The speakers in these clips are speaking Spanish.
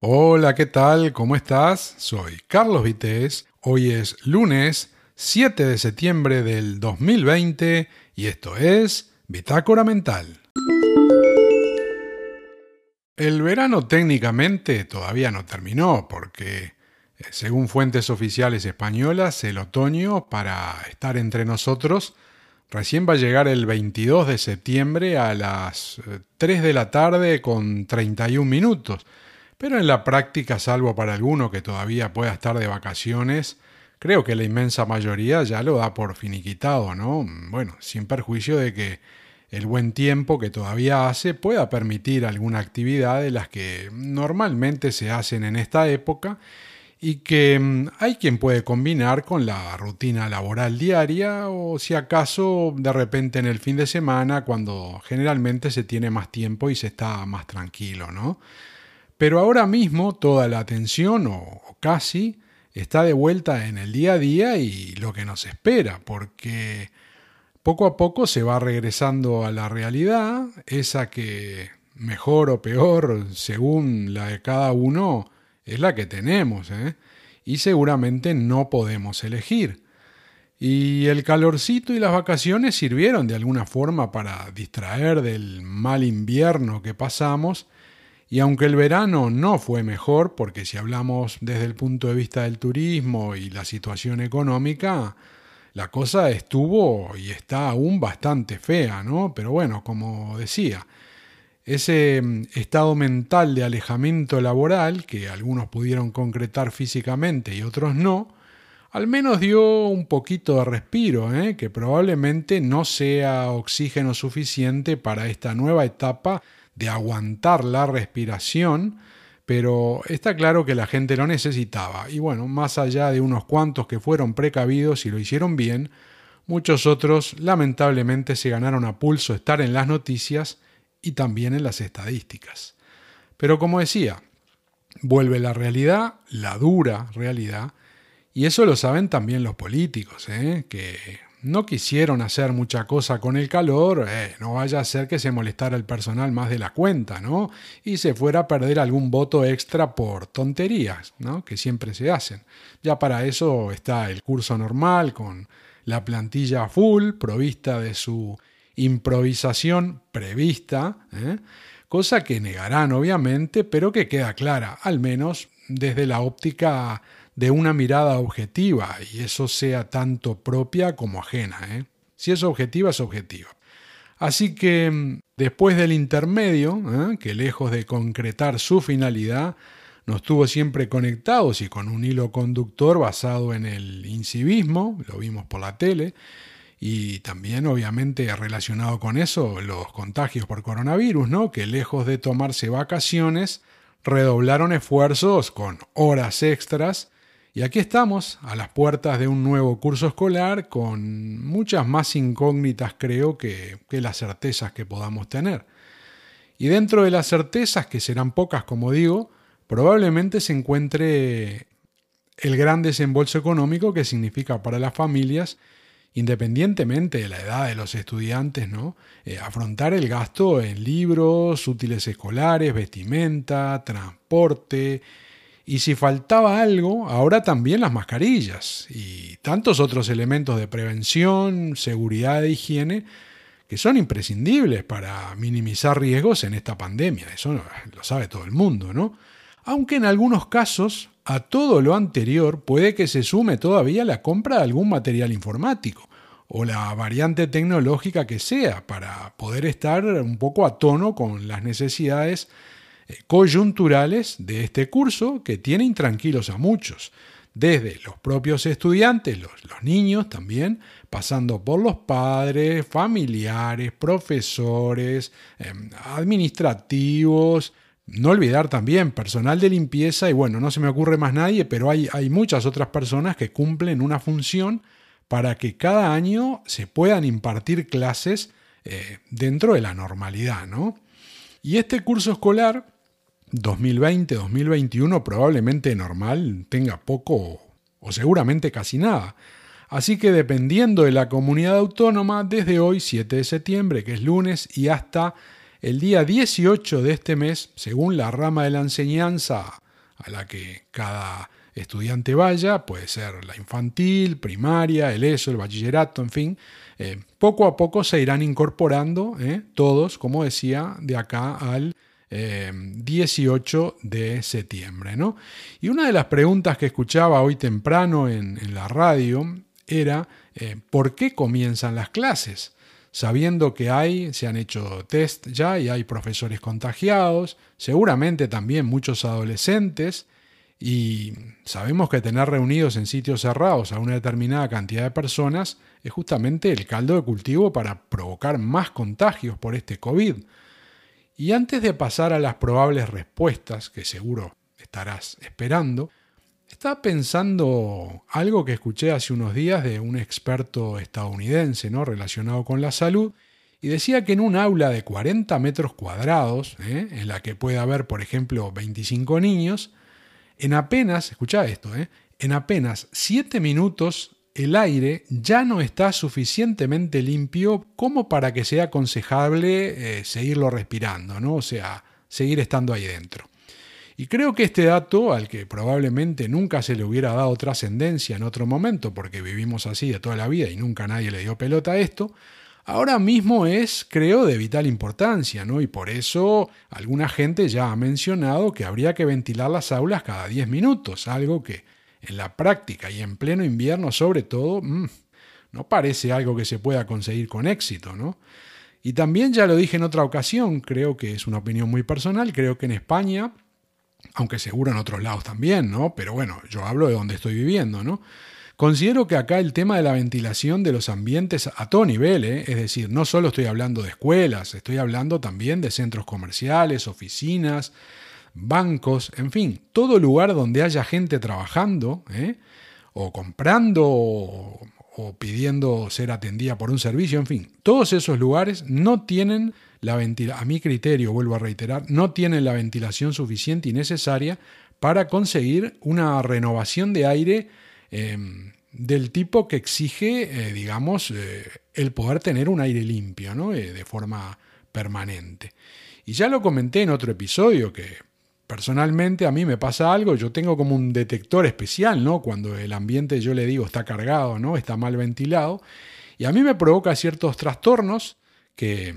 Hola, ¿qué tal? ¿Cómo estás? Soy Carlos Vitéz. Hoy es lunes 7 de septiembre del 2020 y esto es Bitácora Mental. El verano técnicamente todavía no terminó porque, eh, según fuentes oficiales españolas, el otoño, para estar entre nosotros, recién va a llegar el 22 de septiembre a las 3 eh, de la tarde con 31 minutos pero en la práctica, salvo para alguno que todavía pueda estar de vacaciones, creo que la inmensa mayoría ya lo da por finiquitado, ¿no? Bueno, sin perjuicio de que el buen tiempo que todavía hace pueda permitir alguna actividad de las que normalmente se hacen en esta época y que mm, hay quien puede combinar con la rutina laboral diaria o si acaso de repente en el fin de semana cuando generalmente se tiene más tiempo y se está más tranquilo, ¿no? Pero ahora mismo toda la atención, o, casi, está de vuelta en el día a día y lo que nos espera, porque poco a poco se va regresando a la realidad, esa que mejor o peor, según la de cada uno, es la que tenemos, ¿eh? y seguramente no podemos elegir. Y el calorcito y las vacaciones sirvieron de alguna forma para distraer del mal invierno que pasamos y aunque el verano no fue mejor, porque si hablamos desde el punto de vista del turismo y la situación económica, la cosa estuvo y está aún bastante fea, ¿no? Pero bueno, como decía, ese mm, estado mental de alejamiento laboral, que algunos pudieron concretar físicamente y otros no, al menos dio un poquito de respiro, ¿eh? que probablemente no sea oxígeno suficiente para esta nueva etapa de aguantar la respiración, pero está claro que la gente lo necesitaba. Y bueno, más allá de unos cuantos que fueron precavidos y lo hicieron bien, muchos otros lamentablemente se ganaron a pulso estar en las noticias y también en las estadísticas. Pero como decía, vuelve la realidad, la dura realidad, y eso lo saben también los políticos, ¿eh? que no quisieron hacer mucha cosa con el calor, eh, no vaya a ser que se molestara el personal más de la cuenta, ¿no? Y se fuera a perder algún voto extra por tonterías, ¿no? Que siempre se hacen. Ya para eso está el curso normal con la plantilla full, provista de su improvisación prevista, ¿eh? cosa que negarán obviamente, pero que queda clara, al menos desde la óptica de una mirada objetiva y eso sea tanto propia como ajena. ¿eh? Si es objetiva, es objetiva. Así que mm, después del intermedio, ¿eh? que lejos de concretar su finalidad, nos tuvo siempre conectados y con un hilo conductor basado en el incivismo, lo vimos por la tele, y también obviamente relacionado con eso los contagios por coronavirus, ¿no? que lejos de tomarse vacaciones, redoblaron esfuerzos con horas extras y aquí estamos, a las puertas de un nuevo curso escolar, con muchas más incógnitas creo que, las certezas que podamos tener. Y dentro de las certezas, que serán pocas como digo, probablemente se encuentre el gran desembolso económico que significa para las familias, independientemente de la edad de los estudiantes, ¿no? Eh, afrontar el gasto en libros, útiles escolares, vestimenta, transporte, y si faltaba algo, ahora también las mascarillas y tantos otros elementos de prevención, seguridad e higiene que son imprescindibles para minimizar riesgos en esta pandemia. Eso lo sabe todo el mundo, ¿no? Aunque en algunos casos a todo lo anterior puede que se sume todavía la compra de algún material informático o la variante tecnológica que sea para poder estar un poco a tono con las necesidades coyunturales de este curso que tiene intranquilos a muchos, desde los propios estudiantes, los, niños también, pasando por los padres, familiares, profesores, em, administrativos, no olvidar también personal de limpieza y bueno, no se me ocurre más nadie, pero hay, hay muchas otras personas que cumplen una función para que cada año se puedan impartir clases eh, dentro de la normalidad, ¿no? Y este curso escolar 2020-2021 probablemente normal tenga poco o seguramente casi nada. Así que dependiendo de la comunidad autónoma, desde hoy 7 de septiembre, que es lunes, y hasta el día 18 de este mes, según la rama de la enseñanza a la que cada estudiante vaya, puede ser la infantil, primaria, el ESO, el bachillerato, en fin, eh, poco a poco se irán incorporando eh, todos, como decía, de acá al 18 eh, de septiembre. ¿no? Y una de las preguntas que escuchaba hoy temprano en, en la radio era ¿por qué comienzan las clases? Sabiendo que hay, se han hecho test ya y hay profesores contagiados, seguramente también muchos adolescentes, y sabemos que tener reunidos en sitios cerrados a una determinada cantidad de personas es justamente el caldo de cultivo para provocar más contagios por este COVID. Y antes de pasar a las probables respuestas, que seguro estarás esperando, estaba pensando algo que escuché hace unos días de un experto estadounidense ¿no? relacionado con la salud, y decía que en un aula de 40 metros cuadrados, ¿eh? en la que puede haber, por ejemplo, 25 niños, en apenas, escucha esto, ¿eh? en apenas 7 minutos el aire ya no está suficientemente limpio como para que sea aconsejable eh, seguirlo respirando, ¿no? o sea, seguir estando ahí dentro. Y creo que este dato, al que probablemente nunca se le hubiera dado trascendencia en otro momento, porque vivimos así de toda la vida y nunca nadie le dio pelota a esto, ahora mismo es, creo, de vital importancia, ¿no? Y por eso alguna gente ya ha mencionado que habría que ventilar las aulas cada 10 minutos, algo que en la práctica y en pleno invierno sobre todo, mm, no parece algo que se pueda conseguir con éxito, ¿no? Y también ya lo dije en otra ocasión, creo que es una opinión muy personal, creo que en España, aunque seguro en otros lados también, ¿no? Pero bueno, yo hablo de donde estoy viviendo, ¿no? Considero que acá el tema de la ventilación de los ambientes a todo nivel, ¿eh? es decir, no solo estoy hablando de escuelas, estoy hablando también de centros comerciales, oficinas, bancos, en fin, todo lugar donde haya gente trabajando, ¿eh? o comprando, o, pidiendo ser atendida por un servicio, en fin, todos esos lugares no tienen la ventilación, a mi criterio, vuelvo a reiterar, no tienen la ventilación suficiente y necesaria para conseguir una renovación de aire Em, del tipo que exige, eh, digamos, eh, el poder tener un aire limpio, ¿no? De forma permanente. Y ya lo comenté en otro episodio que personalmente a mí me pasa algo, yo tengo como un detector especial, ¿no? Cuando el ambiente yo le digo está cargado, ¿no? Está mal ventilado. Y a mí me provoca ciertos trastornos que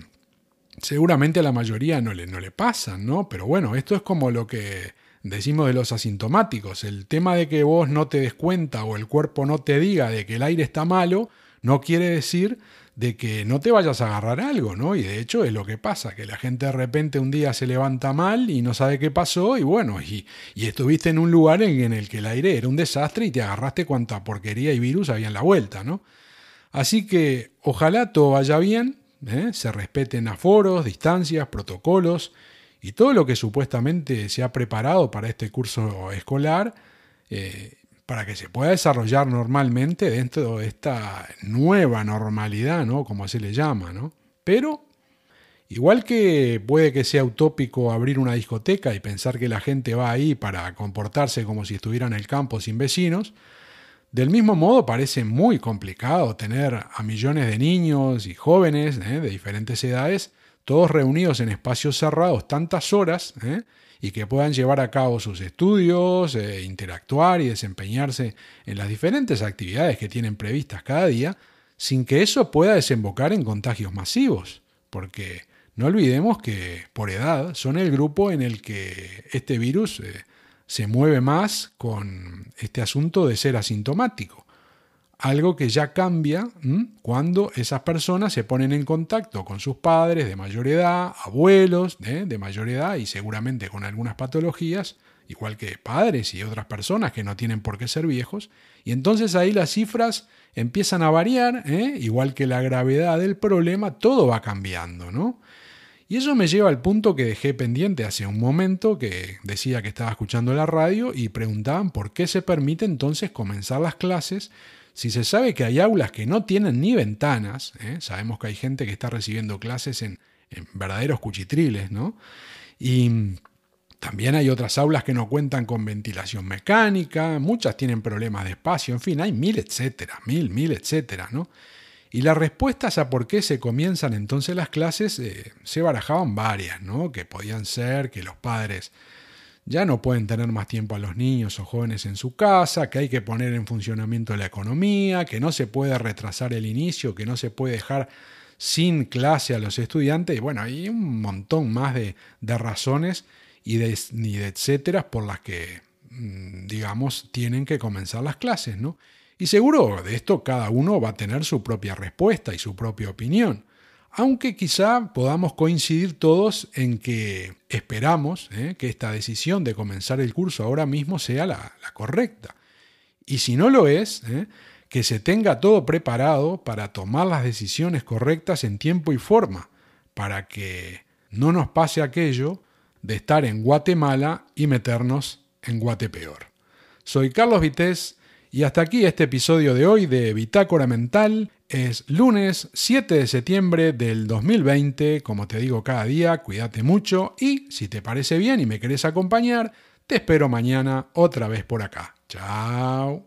seguramente a la mayoría no le, no le pasan, ¿no? Pero bueno, esto es como lo que decimos de los asintomáticos. El tema de que vos no te des cuenta o el cuerpo no te diga de que el aire está malo, no quiere decir de que no te vayas a agarrar algo, ¿no? Y de hecho es lo que pasa, que la gente de repente un día se levanta mal y no sabe qué pasó y bueno, y, y estuviste en un lugar en, el que el aire era un desastre y te agarraste cuanta porquería y virus había en la vuelta, ¿no? Así que ojalá todo vaya bien, ¿eh? se respeten aforos, distancias, protocolos, y todo lo que supuestamente se ha preparado para este curso escolar eh, para que se pueda desarrollar normalmente dentro de esta nueva normalidad, ¿no? Como se le llama, ¿no? Pero, igual que puede que sea utópico abrir una discoteca y pensar que la gente va ahí para comportarse como si estuviera en el campo sin vecinos, del mismo modo parece muy complicado tener a millones de niños y jóvenes ¿eh? de diferentes edades todos reunidos en espacios cerrados tantas horas ¿eh? y que puedan llevar a cabo sus estudios, eh, interactuar y desempeñarse en las diferentes actividades que tienen previstas cada día, sin que eso pueda desembocar en contagios masivos, porque no olvidemos que por edad son el grupo en el que este virus eh, se mueve más con este asunto de ser asintomático algo que ya cambia cuando esas personas se ponen en contacto con sus padres de mayor edad, abuelos ¿eh? de mayor edad y seguramente con algunas patologías, igual que padres y otras personas que no tienen por qué ser viejos, y entonces ahí las cifras empiezan a variar, ¿eh? igual que la gravedad del problema, todo va cambiando, ¿no? Y eso me lleva al punto que dejé pendiente hace un momento, que decía que estaba escuchando la radio y preguntaban por qué se permite entonces comenzar las clases si se sabe que hay aulas que no tienen ni ventanas, ¿eh? sabemos que hay gente que está recibiendo clases en, verdaderos cuchitriles, ¿no? Y también hay otras aulas que no cuentan con ventilación mecánica, muchas tienen problemas de espacio, en fin, hay mil etcétera, mil, mil etcétera, ¿no? Y las respuestas a por qué se comienzan entonces las clases eh, se barajaban varias, ¿no? Que podían ser que los padres ya no pueden tener más tiempo a los niños o jóvenes en su casa, que hay que poner en funcionamiento la economía, que no se puede retrasar el inicio, que no se puede dejar sin clase a los estudiantes, y bueno, hay un montón más de, razones y de, de etcétera por las que, mm, digamos, tienen que comenzar las clases, ¿no? Y seguro de esto cada uno va a tener su propia respuesta y su propia opinión aunque quizá podamos coincidir todos en que esperamos ¿eh? que esta decisión de comenzar el curso ahora mismo sea la, correcta. Y si no lo es, ¿eh? que se tenga todo preparado para tomar las decisiones correctas en tiempo y forma, para que no nos pase aquello de estar en Guatemala y meternos en Guatepeor. Soy Carlos Vitéz y hasta aquí este episodio de hoy de Bitácora Mental. Es lunes 7 de septiembre del 2020, como te digo cada día, cuídate mucho y si te parece bien y me querés acompañar, te espero mañana otra vez por acá. Chao.